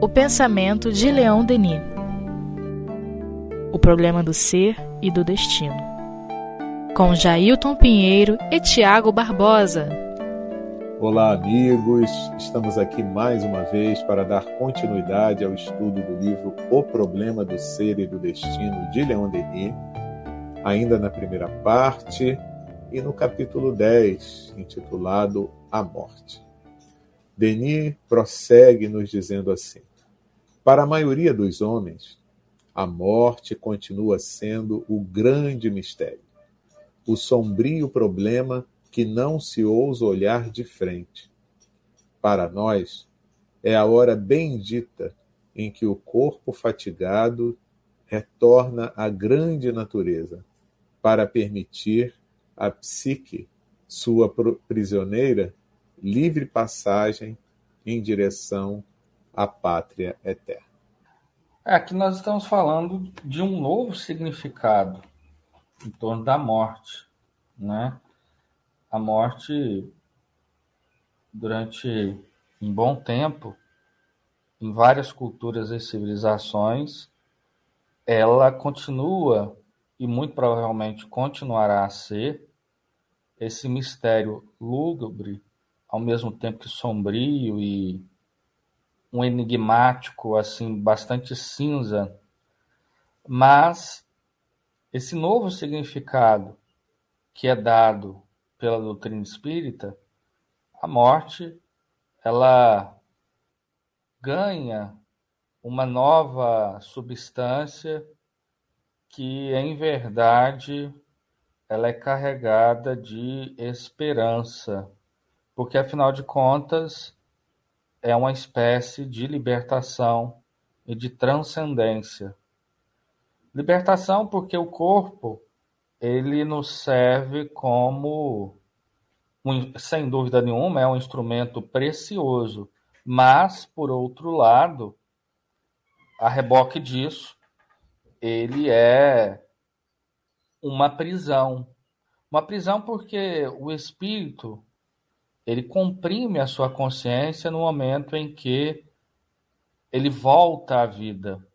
O pensamento de Leon Denis. O problema do ser e do destino. Com Jailton Pinheiro e Tiago Barbosa. Olá, amigos. Estamos aqui mais uma vez para dar continuidade ao estudo do livro O Problema do Ser e do Destino de Leon Denis, ainda na primeira parte e no capítulo 10, intitulado A Morte. Denis prossegue nos dizendo assim: Para a maioria dos homens, a morte continua sendo o grande mistério, o sombrio problema que não se ousa olhar de frente. Para nós, é a hora bendita em que o corpo fatigado retorna à grande natureza para permitir à psique, sua prisioneira, livre passagem em direção à pátria eterna. É, aqui nós estamos falando de um novo significado em torno da morte, né? A morte durante um bom tempo em várias culturas e civilizações ela continua e muito provavelmente continuará a ser esse mistério lúgubre ao mesmo tempo que sombrio e um enigmático assim bastante cinza, mas esse novo significado que é dado pela doutrina espírita, a morte ela ganha uma nova substância que em verdade ela é carregada de esperança porque afinal de contas é uma espécie de libertação e de transcendência. Libertação porque o corpo ele nos serve como sem dúvida nenhuma é um instrumento precioso, mas por outro lado, a reboque disso, ele é uma prisão. Uma prisão porque o espírito ele comprime a sua consciência no momento em que ele volta à vida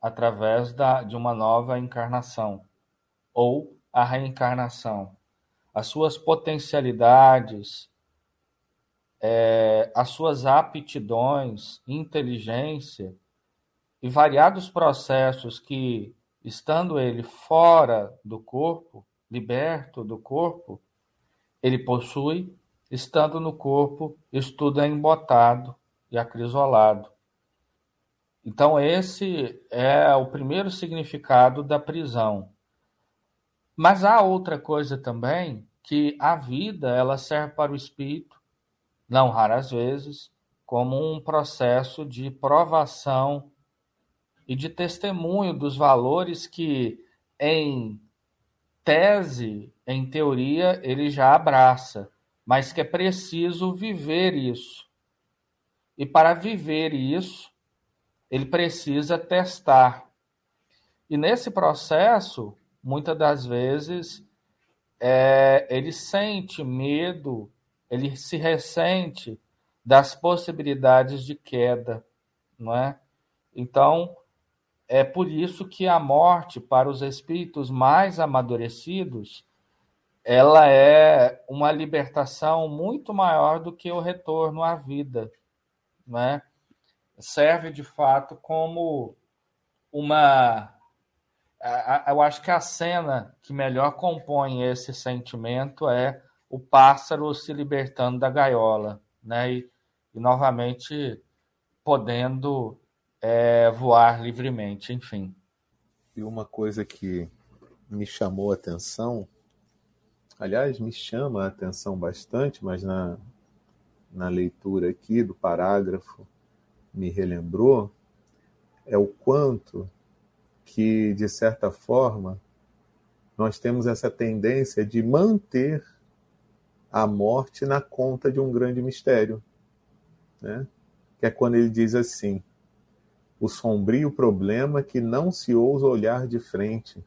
através da, de uma nova encarnação ou a reencarnação. As suas potencialidades, é, as suas aptidões, inteligência e variados processos que, estando ele fora do corpo, liberto do corpo, ele possui Estando no corpo, estudo é embotado e acrisolado. Então, esse é o primeiro significado da prisão. Mas há outra coisa também, que a vida ela serve para o espírito, não raras vezes, como um processo de provação e de testemunho dos valores que, em tese, em teoria, ele já abraça mas que é preciso viver isso. E para viver isso, ele precisa testar. E nesse processo, muitas das vezes, é, ele sente medo, ele se ressente das possibilidades de queda, não é? Então, é por isso que a morte para os espíritos mais amadurecidos ela é uma libertação muito maior do que o retorno à vida, né? Serve de fato como uma eu acho que a cena que melhor compõe esse sentimento é o pássaro se libertando da gaiola, né? E, e novamente podendo é, voar livremente, enfim. E uma coisa que me chamou a atenção aliás, me chama a atenção bastante, mas na, na leitura aqui do parágrafo me relembrou, é o quanto que, de certa forma, nós temos essa tendência de manter a morte na conta de um grande mistério. Né? Que é quando ele diz assim: o sombrio problema que não se ousa olhar de frente,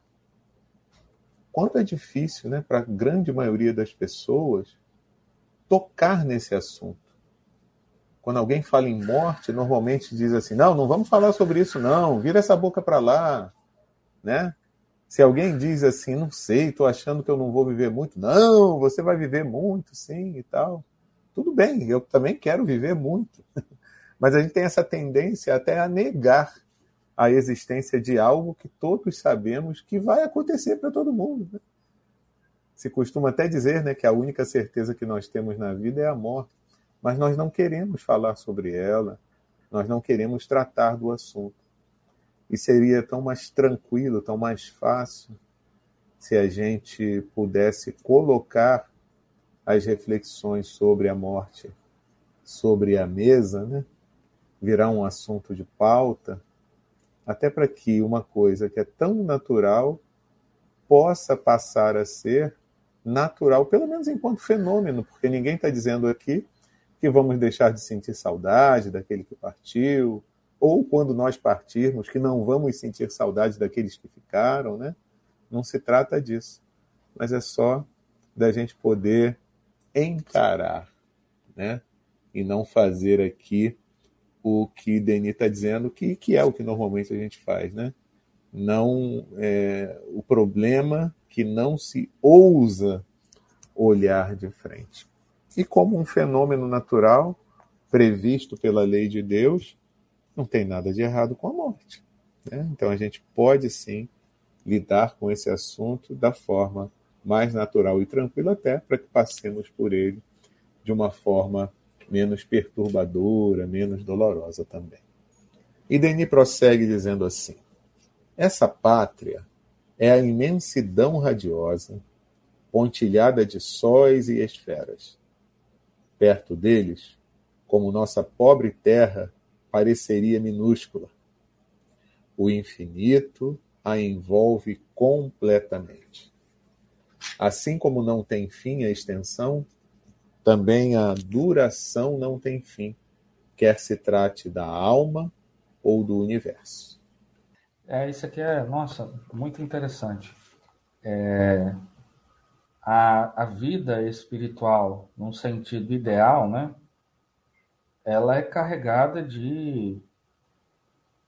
quanto é difícil né, para a grande maioria das pessoas tocar nesse assunto. quando alguém fala em morte, normalmente diz assim: não, não vamos falar sobre isso, não, vira essa boca para lá, né? Se alguém diz assim, não sei, estou achando que eu não vou viver muito, não, você vai viver muito, sim e tal. Tudo bem, eu também quero viver muito. Mas a gente tem essa tendência até a negar a existência de algo que todos sabemos que vai acontecer para todo mundo. Né? Se costuma até dizer né, que a única certeza que nós temos na vida é a morte mas nós não queremos falar sobre ela, nós não queremos tratar do assunto. E seria tão mais tranquilo, tão mais fácil se a gente pudesse colocar as reflexões sobre a morte sobre a mesa, né? virar um assunto de pauta, até para que uma coisa que é tão natural possa passar a ser natural, pelo menos enquanto fenômeno, porque ninguém está dizendo aqui que vamos deixar de sentir saudade daquele que partiu, ou quando nós partirmos, que não vamos sentir saudade daqueles que ficaram, né? Não se trata disso, mas é só da gente poder encarar, né? E não fazer aqui o que Denis está dizendo, que, que é o que normalmente a gente faz, né? Não é, o problema que não se ousa olhar de frente e como um fenômeno natural previsto pela lei de Deus, não tem nada de errado com a morte. Né? Então a gente pode sim lidar com esse assunto da forma mais natural e tranquila, até para que passemos por ele de uma forma menos perturbadora, menos dolorosa também. E Denis prossegue dizendo assim: essa pátria é a imensidão radiosa, pontilhada de sóis e esferas perto deles, como nossa pobre terra pareceria minúscula. O infinito a envolve completamente. Assim como não tem fim a extensão, também a duração não tem fim, quer se trate da alma ou do universo. É, isso aqui é, nossa, muito interessante. É, a, a vida espiritual, num sentido ideal, né? Ela é carregada de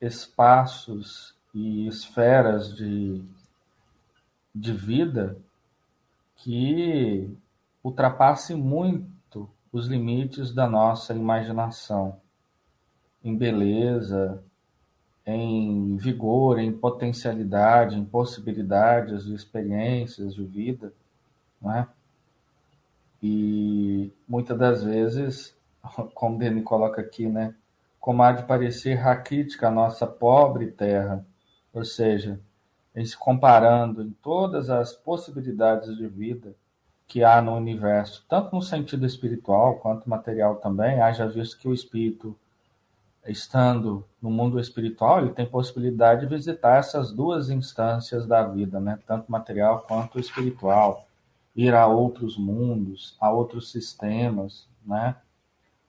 espaços e esferas de, de vida que ultrapassem muito os limites da nossa imaginação, em beleza, em vigor, em potencialidade, em possibilidades de experiências de vida não é? E muitas das vezes, como ele coloca aqui, né, como há de parecer raquítica a nossa pobre terra, ou seja, em se comparando em todas as possibilidades de vida que há no universo, tanto no sentido espiritual quanto material também, haja visto que o espírito, estando no mundo espiritual, ele tem possibilidade de visitar essas duas instâncias da vida, né? tanto material quanto espiritual ir a outros mundos, a outros sistemas, né?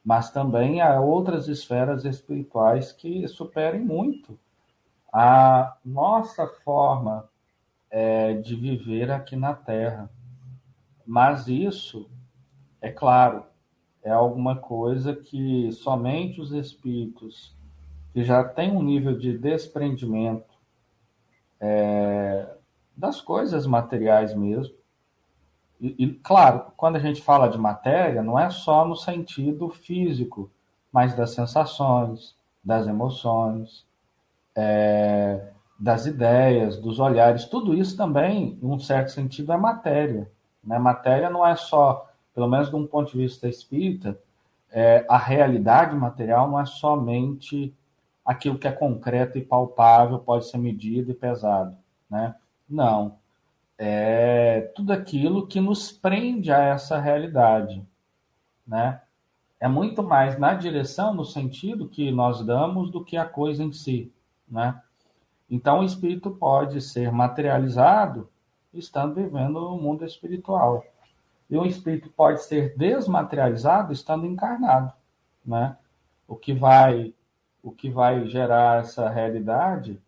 Mas também a outras esferas espirituais que superem muito a nossa forma é, de viver aqui na Terra. Mas isso, é claro, é alguma coisa que somente os espíritos que já têm um nível de desprendimento é, das coisas materiais mesmo, e, e, claro, quando a gente fala de matéria, não é só no sentido físico, mas das sensações, das emoções, é, das ideias, dos olhares. Tudo isso também, em um certo sentido, é matéria. Né? Matéria não é só, pelo menos de um ponto de vista espírita, é, a realidade material não é somente aquilo que é concreto e palpável, pode ser medido e pesado. Né? Não é tudo aquilo que nos prende a essa realidade, né? É muito mais na direção, no sentido que nós damos, do que a coisa em si, né? Então, o espírito pode ser materializado estando vivendo no mundo espiritual. E o espírito pode ser desmaterializado estando encarnado, né? O que vai o que vai gerar essa realidade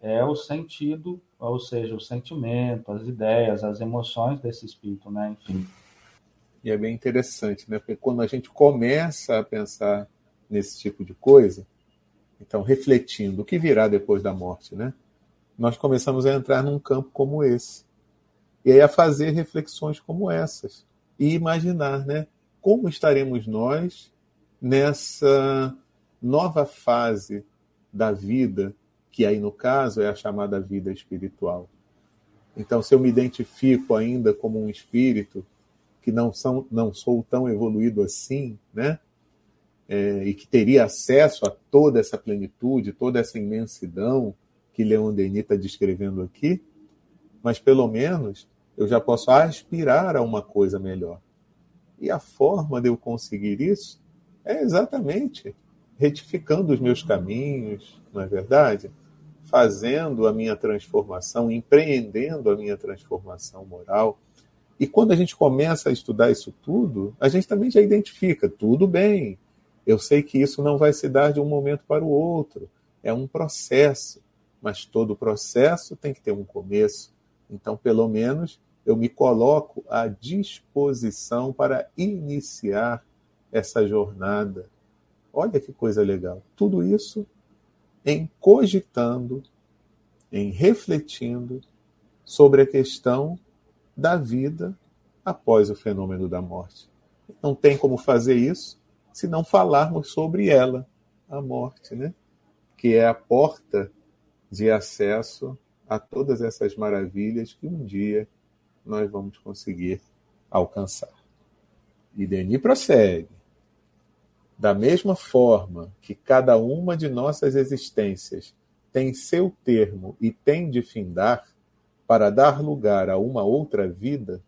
é o sentido ou seja, o sentimento, as ideias, as emoções desse espírito, né? Enfim. E é bem interessante, né? Porque quando a gente começa a pensar nesse tipo de coisa, então refletindo o que virá depois da morte, né? Nós começamos a entrar num campo como esse. E aí a fazer reflexões como essas e imaginar, né, como estaremos nós nessa nova fase da vida, que aí no caso é a chamada vida espiritual. Então, se eu me identifico ainda como um espírito que não, são, não sou tão evoluído assim, né? É, e que teria acesso a toda essa plenitude, toda essa imensidão que Leon Denis está descrevendo aqui, mas pelo menos eu já posso aspirar a uma coisa melhor. E a forma de eu conseguir isso é exatamente retificando os meus caminhos, não é verdade? Fazendo a minha transformação, empreendendo a minha transformação moral. E quando a gente começa a estudar isso tudo, a gente também já identifica, tudo bem, eu sei que isso não vai se dar de um momento para o outro, é um processo, mas todo processo tem que ter um começo. Então, pelo menos, eu me coloco à disposição para iniciar essa jornada Olha que coisa legal. Tudo isso em cogitando, em refletindo sobre a questão da vida após o fenômeno da morte. Não tem como fazer isso se não falarmos sobre ela, a morte, né? Que é a porta de acesso a todas essas maravilhas que um dia nós vamos conseguir alcançar. E Denis prossegue. Da mesma forma que cada uma de nossas existências tem seu termo e tem de findar, para dar lugar a uma outra vida,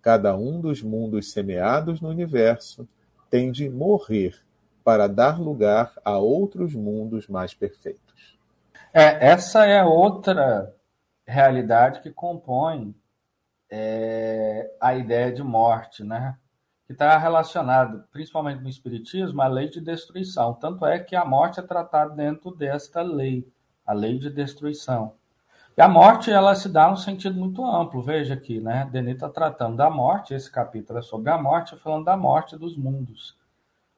cada um dos mundos semeados no universo tem de morrer para dar lugar a outros mundos mais perfeitos. É, essa é outra realidade que compõe é, a ideia de morte, né? que está relacionado, principalmente no Espiritismo, à lei de destruição. Tanto é que a morte é tratada dentro desta lei, a lei de destruição. E a morte, ela se dá um sentido muito amplo. Veja aqui, né? Denis está tratando da morte, esse capítulo é sobre a morte, falando da morte dos mundos.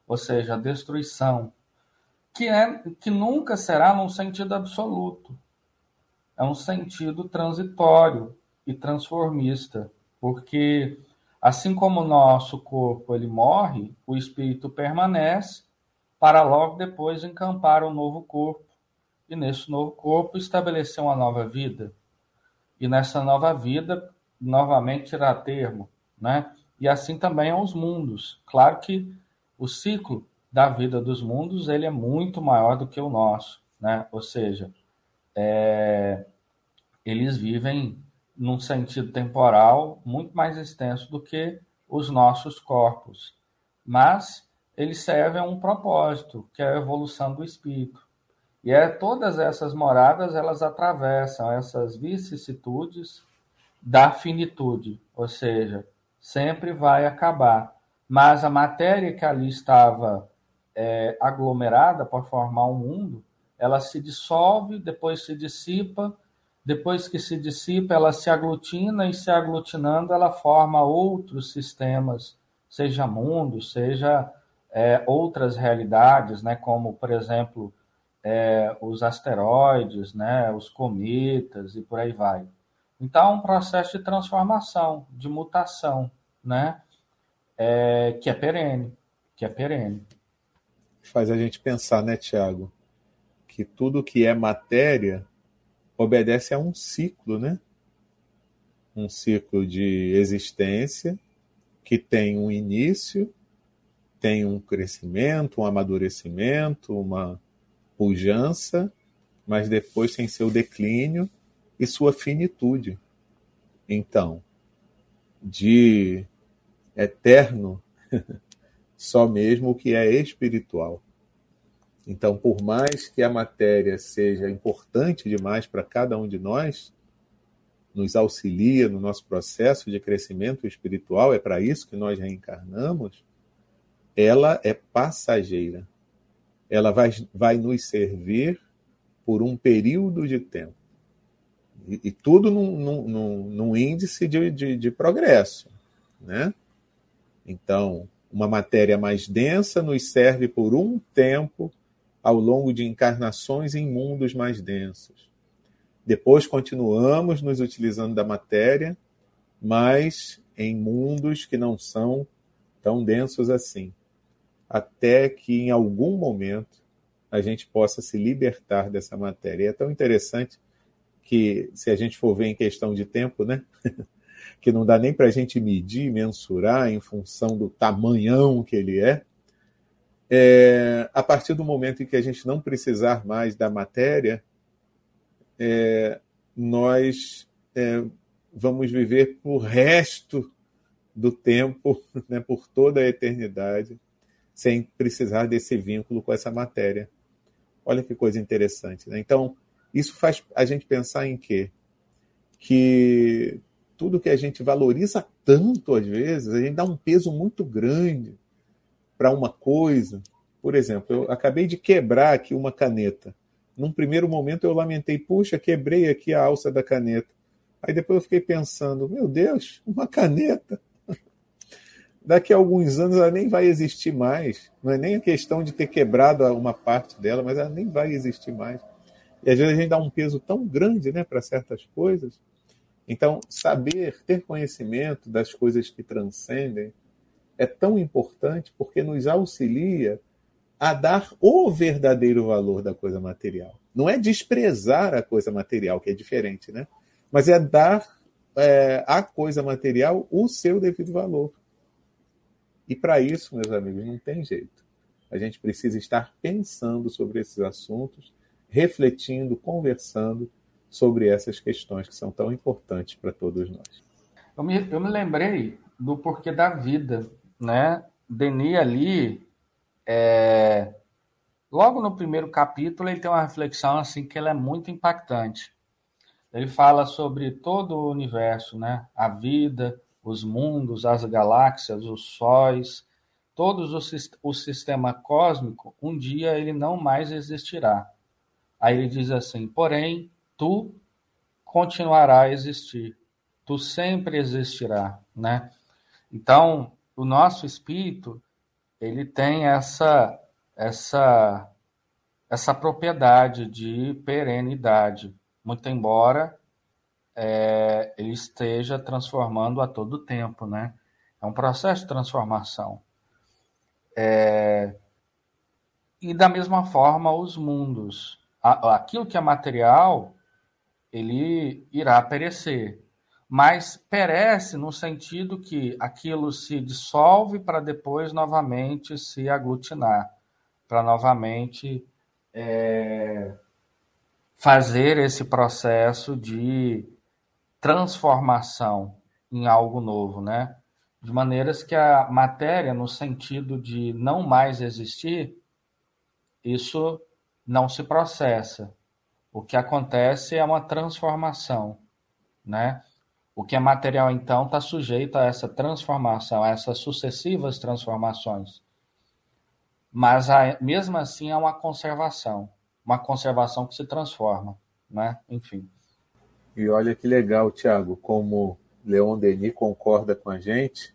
Ou seja, a destruição. Que, é, que nunca será num sentido absoluto. É um sentido transitório e transformista. Porque Assim como o nosso corpo ele morre, o espírito permanece para logo depois encampar um novo corpo e nesse novo corpo estabelecer uma nova vida. E nessa nova vida, novamente irá termo, né? E assim também aos mundos. Claro que o ciclo da vida dos mundos ele é muito maior do que o nosso, né? Ou seja, é, eles vivem num sentido temporal muito mais extenso do que os nossos corpos. Mas eles servem a um propósito, que é a evolução do espírito. E é todas essas moradas, elas atravessam essas vicissitudes da finitude, ou seja, sempre vai acabar. Mas a matéria que ali estava é, aglomerada para formar um mundo, ela se dissolve, depois se dissipa depois que se dissipa, ela se aglutina e se aglutinando, ela forma outros sistemas, seja mundo, seja é, outras realidades, né, como, por exemplo, é, os asteroides, né, os cometas e por aí vai. Então, é um processo de transformação, de mutação, né, é, que é perene, que é perene. Faz a gente pensar, né, Tiago, que tudo que é matéria obedece a um ciclo, né? Um ciclo de existência que tem um início, tem um crescimento, um amadurecimento, uma pujança, mas depois tem seu declínio e sua finitude. Então, de eterno, só mesmo o que é espiritual. Então, por mais que a matéria seja importante demais para cada um de nós, nos auxilia no nosso processo de crescimento espiritual, é para isso que nós reencarnamos, ela é passageira. Ela vai, vai nos servir por um período de tempo. E, e tudo num, índice de, de, de progresso. Né? Então, Uma matéria mais densa nos serve por um tempo ao longo de encarnações em mundos mais densos. Depois continuamos nos utilizando da matéria, mas em mundos que não são tão densos assim, até que em algum momento a gente possa se libertar dessa matéria. E é tão interessante que, se a gente for ver em questão de tempo, né? que não dá nem para a gente medir, mensurar em função do tamanhão que ele é, é, a partir do momento em que a gente não precisar mais da matéria, é, nós é, vamos viver o resto do tempo, né, por toda a eternidade, sem precisar desse vínculo com essa matéria. Olha que coisa interessante. Né? Então, isso faz a gente pensar em quê? Que tudo que a gente valoriza tanto às vezes, a gente dá um peso muito grande para uma coisa. Por exemplo, eu acabei de quebrar aqui uma caneta. Num primeiro momento eu lamentei, puxa, quebrei aqui a alça da caneta. Aí depois eu fiquei pensando, meu Deus, uma caneta. Daqui a alguns anos ela nem vai existir mais. Não é nem a questão de ter quebrado uma parte dela, mas ela nem vai existir mais. E às vezes a gente dá um peso tão grande né, para certas coisas. Então, saber, ter conhecimento das coisas que transcendem é tão importante porque nos auxilia a dar o verdadeiro valor da coisa material. Não é desprezar a coisa material, que é diferente, né? mas é dar é, à coisa material o seu devido valor. E para isso, meus amigos, não tem jeito. A gente precisa estar pensando sobre esses assuntos, refletindo, conversando sobre essas questões que são tão importantes para todos nós. Eu me, eu me lembrei do porquê da vida, né? Denis ali, é... logo no primeiro capítulo, ele tem uma reflexão assim que ela é muito impactante. Ele fala sobre todo o universo, né? A vida, os mundos, as galáxias, os sóis, todos o, o sistema cósmico, um dia ele não mais existirá. Aí ele diz assim: porém, tu continuará a existir, tu sempre existirá, né? Então, o nosso espírito, ele tem essa essa essa propriedade de perenidade muito embora é, ele esteja transformando a todo tempo, né? É um processo de transformação. É, e da mesma forma os mundos, aquilo que é material, ele irá perecer, mas perece no sentido que aquilo se dissolve para depois novamente se aglutinar, para novamente é, fazer esse processo de transformação em algo novo, né? De maneiras que a matéria, no sentido de não mais existir, isso não se processa. O que acontece é uma transformação, né? O que é material, então, está sujeito a essa transformação, a essas sucessivas transformações. Mas, mesmo assim, é uma conservação uma conservação que se transforma, né? Enfim. E olha que legal, Tiago, como Leon Denis concorda com a gente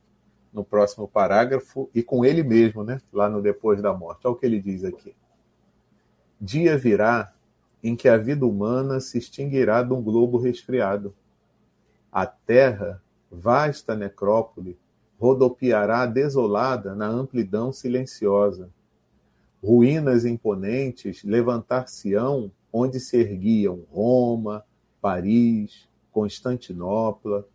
no próximo parágrafo e com ele mesmo, né? Lá no Depois da Morte. Olha o que ele diz aqui. Dia virá em que a vida humana se extinguirá de um globo resfriado. A terra, vasta necrópole, rodopiará desolada na amplidão silenciosa ruínas imponentes levantar-se-ão onde se erguiam Roma, Paris, Constantinopla,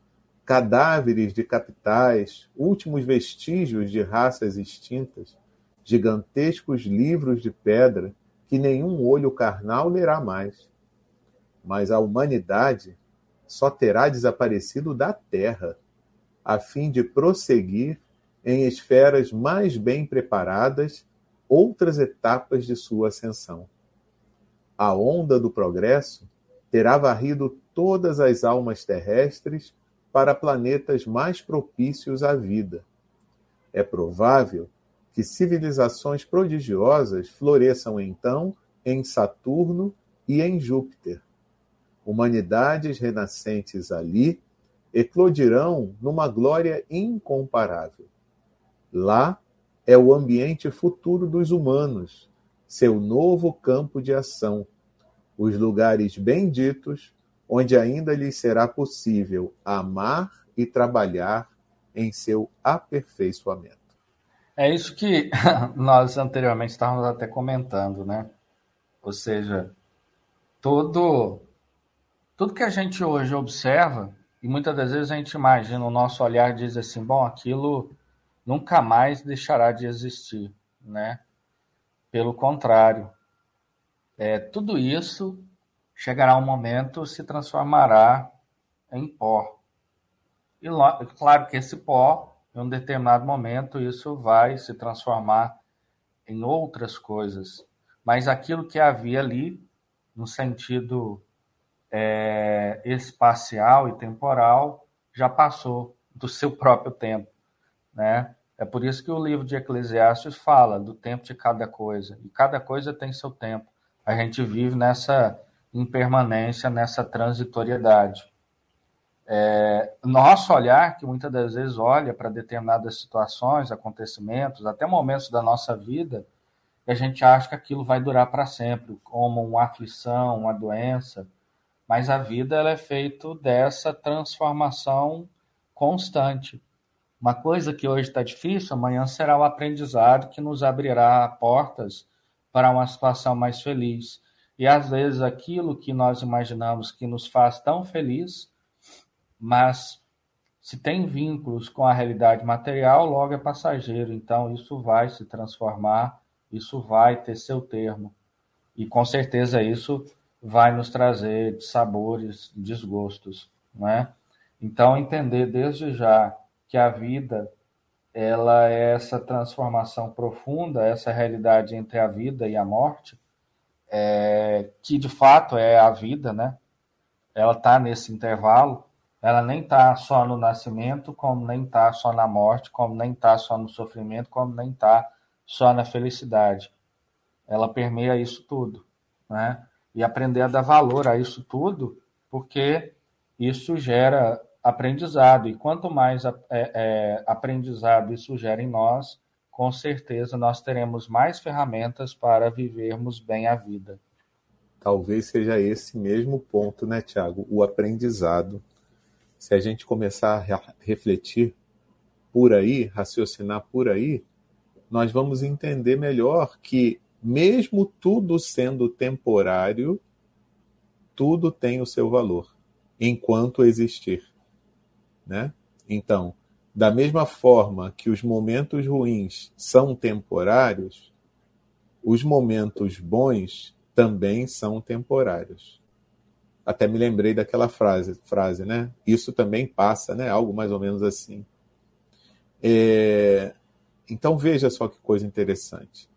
cadáveres de capitais, últimos vestígios de raças extintas, gigantescos livros de pedra que nenhum olho carnal lerá mais. Mas a humanidade só terá desaparecido da Terra, a fim de prosseguir em esferas mais bem preparadas outras etapas de sua ascensão. A onda do progresso terá varrido todas as almas terrestres para planetas mais propícios à vida. É provável que civilizações prodigiosas floresçam então em Saturno e em Júpiter. Humanidades renascentes ali eclodirão numa glória incomparável. Lá é o ambiente futuro dos humanos, seu novo campo de ação, os lugares benditos onde ainda lhes será possível amar e trabalhar em seu aperfeiçoamento. É isso que nós anteriormente estávamos até comentando, né? Ou seja, todo tudo que a gente hoje observa e muitas das vezes a gente imagina o nosso olhar diz assim, bom, aquilo nunca mais deixará de existir, né? Pelo contrário, é, tudo isso chegará um momento se transformará em pó. E claro que esse pó, em um determinado momento, isso vai se transformar em outras coisas. Mas aquilo que havia ali, no sentido é, espacial e temporal, já passou do seu próprio tempo. Né? É por isso que o livro de Eclesiastes fala do tempo de cada coisa. E cada coisa tem seu tempo. A gente vive nessa impermanência, nessa transitoriedade. É, nosso olhar, que muitas das vezes olha para determinadas situações, acontecimentos, até momentos da nossa vida, e a gente acha que aquilo vai durar para sempre, como uma aflição, uma doença, mas a vida ela é feita dessa transformação constante. Uma coisa que hoje está difícil, amanhã será o aprendizado que nos abrirá portas para uma situação mais feliz. E às vezes aquilo que nós imaginamos que nos faz tão feliz, mas se tem vínculos com a realidade material, logo é passageiro. Então isso vai se transformar, isso vai ter seu termo. E com certeza isso vai nos trazer sabores, desgostos, não é? Então entender desde já que a vida ela é essa transformação profunda, essa realidade entre a vida e a morte, é, que de fato é a vida, né? Ela está nesse intervalo, ela nem está só no nascimento, como nem está só na morte, como nem está só no sofrimento, como nem está só na felicidade. Ela permeia isso tudo, né? E aprender a dar valor a isso tudo, porque isso gera aprendizado. E quanto mais é, é, aprendizado isso gera em nós, com certeza nós teremos mais ferramentas para vivermos bem a vida. Talvez seja esse mesmo ponto, né, Tiago? O aprendizado. Se a gente começar a refletir por aí, raciocinar por aí, nós vamos entender melhor que, mesmo tudo sendo temporário, tudo tem o seu valor, enquanto existir. Né? Então, da mesma forma que os momentos ruins são temporários, os momentos bons também são temporários. Até me lembrei daquela frase, frase, né? Isso também passa, né? Algo mais ou menos assim. É... Então veja só que coisa interessante.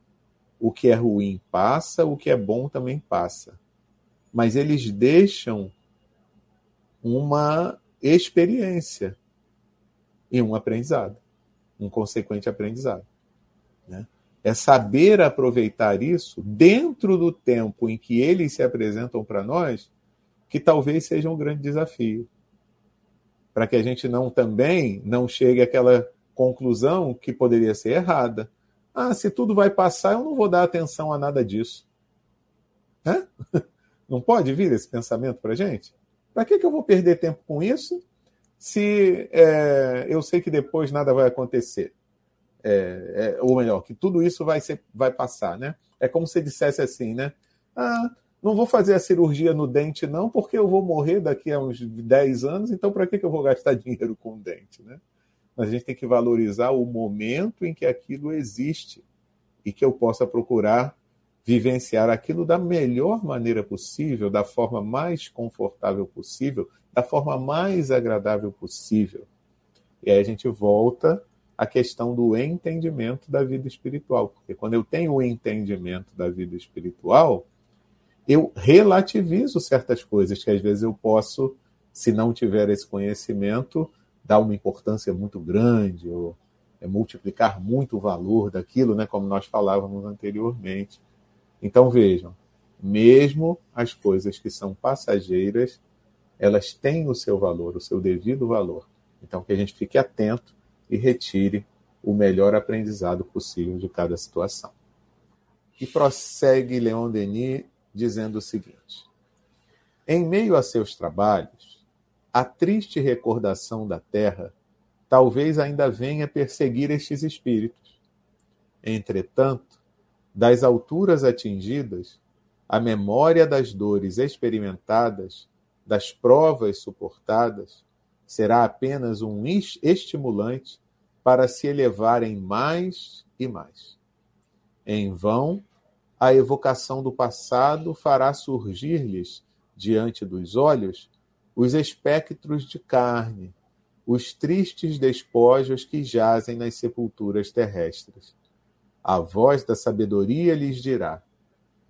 O que é ruim passa, o que é bom também passa. Mas eles deixam uma experiência e um aprendizado, um consequente aprendizado. Né? É saber aproveitar isso dentro do tempo em que eles se apresentam para nós, que talvez seja um grande desafio. Para que a gente não também não chegue àquela conclusão que poderia ser errada. Ah, se tudo vai passar, eu não vou dar atenção a nada disso. Né? Não pode vir esse pensamento para gente? Para que, que eu vou perder tempo com isso se é, eu sei que depois nada vai acontecer. É, é, ou melhor, que tudo isso vai, ser, vai passar, né? É como se dissesse assim, né? Ah, não vou fazer a cirurgia no dente, não, porque eu vou morrer daqui a uns 10 anos, então para que, que eu vou gastar dinheiro com o dente, né? Mas a gente tem que valorizar o momento em que aquilo existe e que eu possa procurar vivenciar aquilo da melhor maneira possível, da forma mais confortável possível, da forma mais agradável possível. E aí a gente volta à questão do entendimento da vida espiritual, porque quando eu tenho o entendimento da vida espiritual, eu relativizo certas coisas que às vezes eu posso, se não tiver esse conhecimento, dar uma importância muito grande ou é, multiplicar muito o valor daquilo, né, como nós falávamos anteriormente. Então vejam, mesmo as coisas que são passageiras, elas têm o seu valor, o seu devido valor. Então que a gente fique atento e retire o melhor aprendizado possível de cada situação. E prossegue Leon Denis dizendo o seguinte: Em meio a seus trabalhos, a triste recordação da terra talvez ainda venha perseguir estes espíritos. Entretanto, das alturas atingidas, a memória das dores experimentadas, das provas suportadas, será apenas um estimulante para se elevarem mais e mais. Em vão, a evocação do passado fará surgir-lhes, diante dos olhos, os espectros de carne, os tristes despojos que jazem nas sepulturas terrestres. A voz da sabedoria lhes dirá: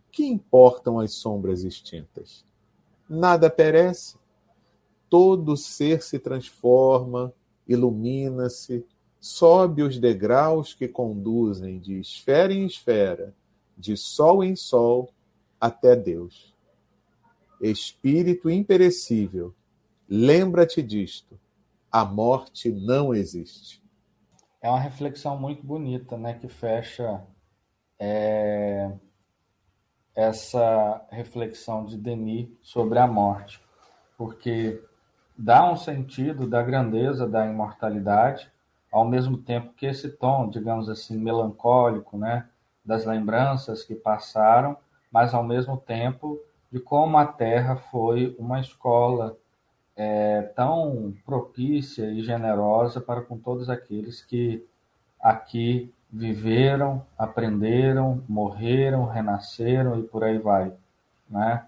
Que importam as sombras extintas? Nada perece. Todo ser se transforma, ilumina-se, sobe os degraus que conduzem de esfera em esfera, de sol em sol, até Deus. Espírito imperecível, lembra-te disto a morte não existe. É uma reflexão muito bonita, né, que fecha é, essa reflexão de Denis sobre a morte, porque dá um sentido da grandeza da imortalidade, ao mesmo tempo que esse tom, digamos assim, melancólico, né, das lembranças que passaram, mas ao mesmo tempo de como a Terra foi uma escola é, tão propícia e generosa para com todos aqueles que aqui viveram, aprenderam, morreram, renasceram e por aí vai, né?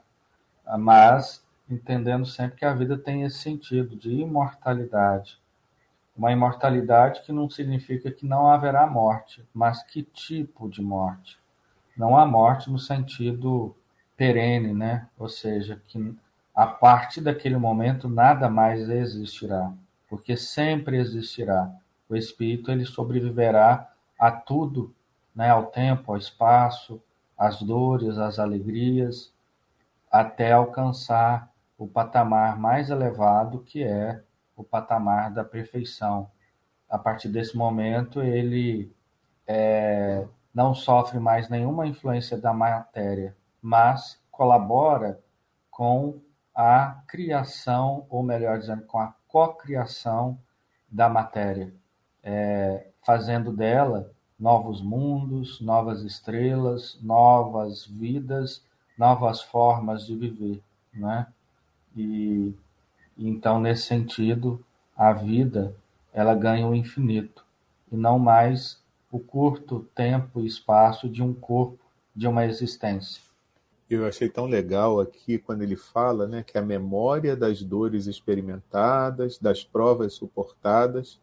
Mas entendendo sempre que a vida tem esse sentido de imortalidade. Uma imortalidade que não significa que não haverá morte, mas que tipo de morte? Não há morte no sentido perene, né? Ou seja, que a partir daquele momento nada mais existirá, porque sempre existirá. O espírito ele sobreviverá a tudo, né, ao tempo, ao espaço, às dores, às alegrias, até alcançar o patamar mais elevado, que é o patamar da perfeição. A partir desse momento, ele é, não sofre mais nenhuma influência da matéria, mas colabora com a criação, ou melhor dizendo, com a cocriação da matéria, é, fazendo dela novos mundos, novas estrelas, novas vidas, novas formas de viver, né? E então nesse sentido, a vida ela ganha o infinito e não mais o curto tempo e espaço de um corpo, de uma existência eu achei tão legal aqui quando ele fala né, que a memória das dores experimentadas, das provas suportadas,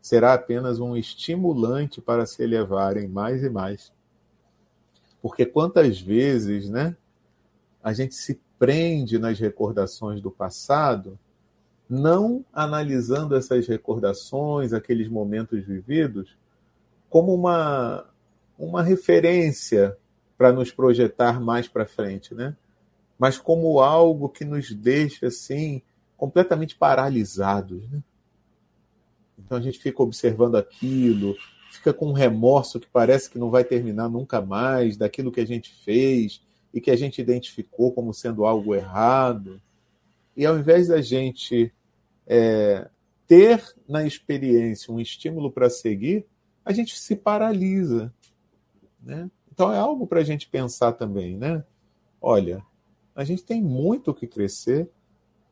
será apenas um estimulante para se elevarem mais e mais. Porque quantas vezes né, a gente se prende nas recordações do passado, não analisando essas recordações, aqueles momentos vividos, como uma, uma referência para nos projetar mais para frente, né? Mas como algo que nos deixa assim completamente paralisados, né? Então a gente fica observando aquilo, fica com um remorso que parece que não vai terminar nunca mais daquilo que a gente fez e que a gente identificou como sendo algo errado. E ao invés da gente é, ter na experiência um estímulo para seguir, a gente se paralisa, né? Então é algo para a gente pensar também, né? Olha, a gente tem muito que crescer,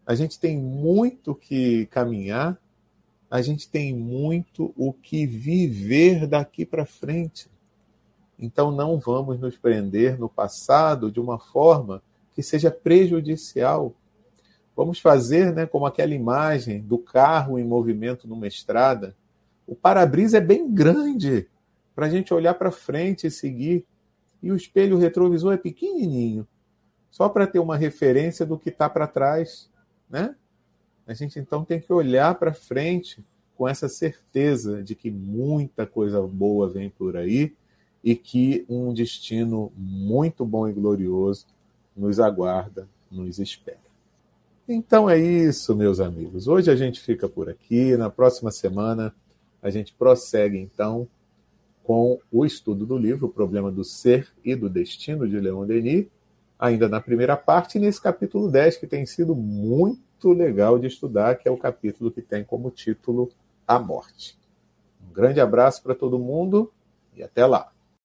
a gente tem muito que caminhar, a gente tem muito o que viver daqui para frente. Então não vamos nos prender no passado de uma forma que seja prejudicial. Vamos fazer, né, como aquela imagem do carro em movimento numa estrada. O para-brisa é bem grande para a gente olhar para frente e seguir e o espelho retrovisor é pequenininho, só para ter uma referência do que está para trás, né? A gente então tem que olhar para frente com essa certeza de que muita coisa boa vem por aí e que um destino muito bom e glorioso nos aguarda, nos espera. Então é isso, meus amigos. Hoje a gente fica por aqui. Na próxima semana a gente prossegue então com o estudo do livro O Problema do Ser e do Destino de Leon Denis, ainda na primeira parte, nesse capítulo 10, que tem sido muito legal de estudar, que é o capítulo que tem como título A Morte. Um grande abraço para todo mundo e até lá!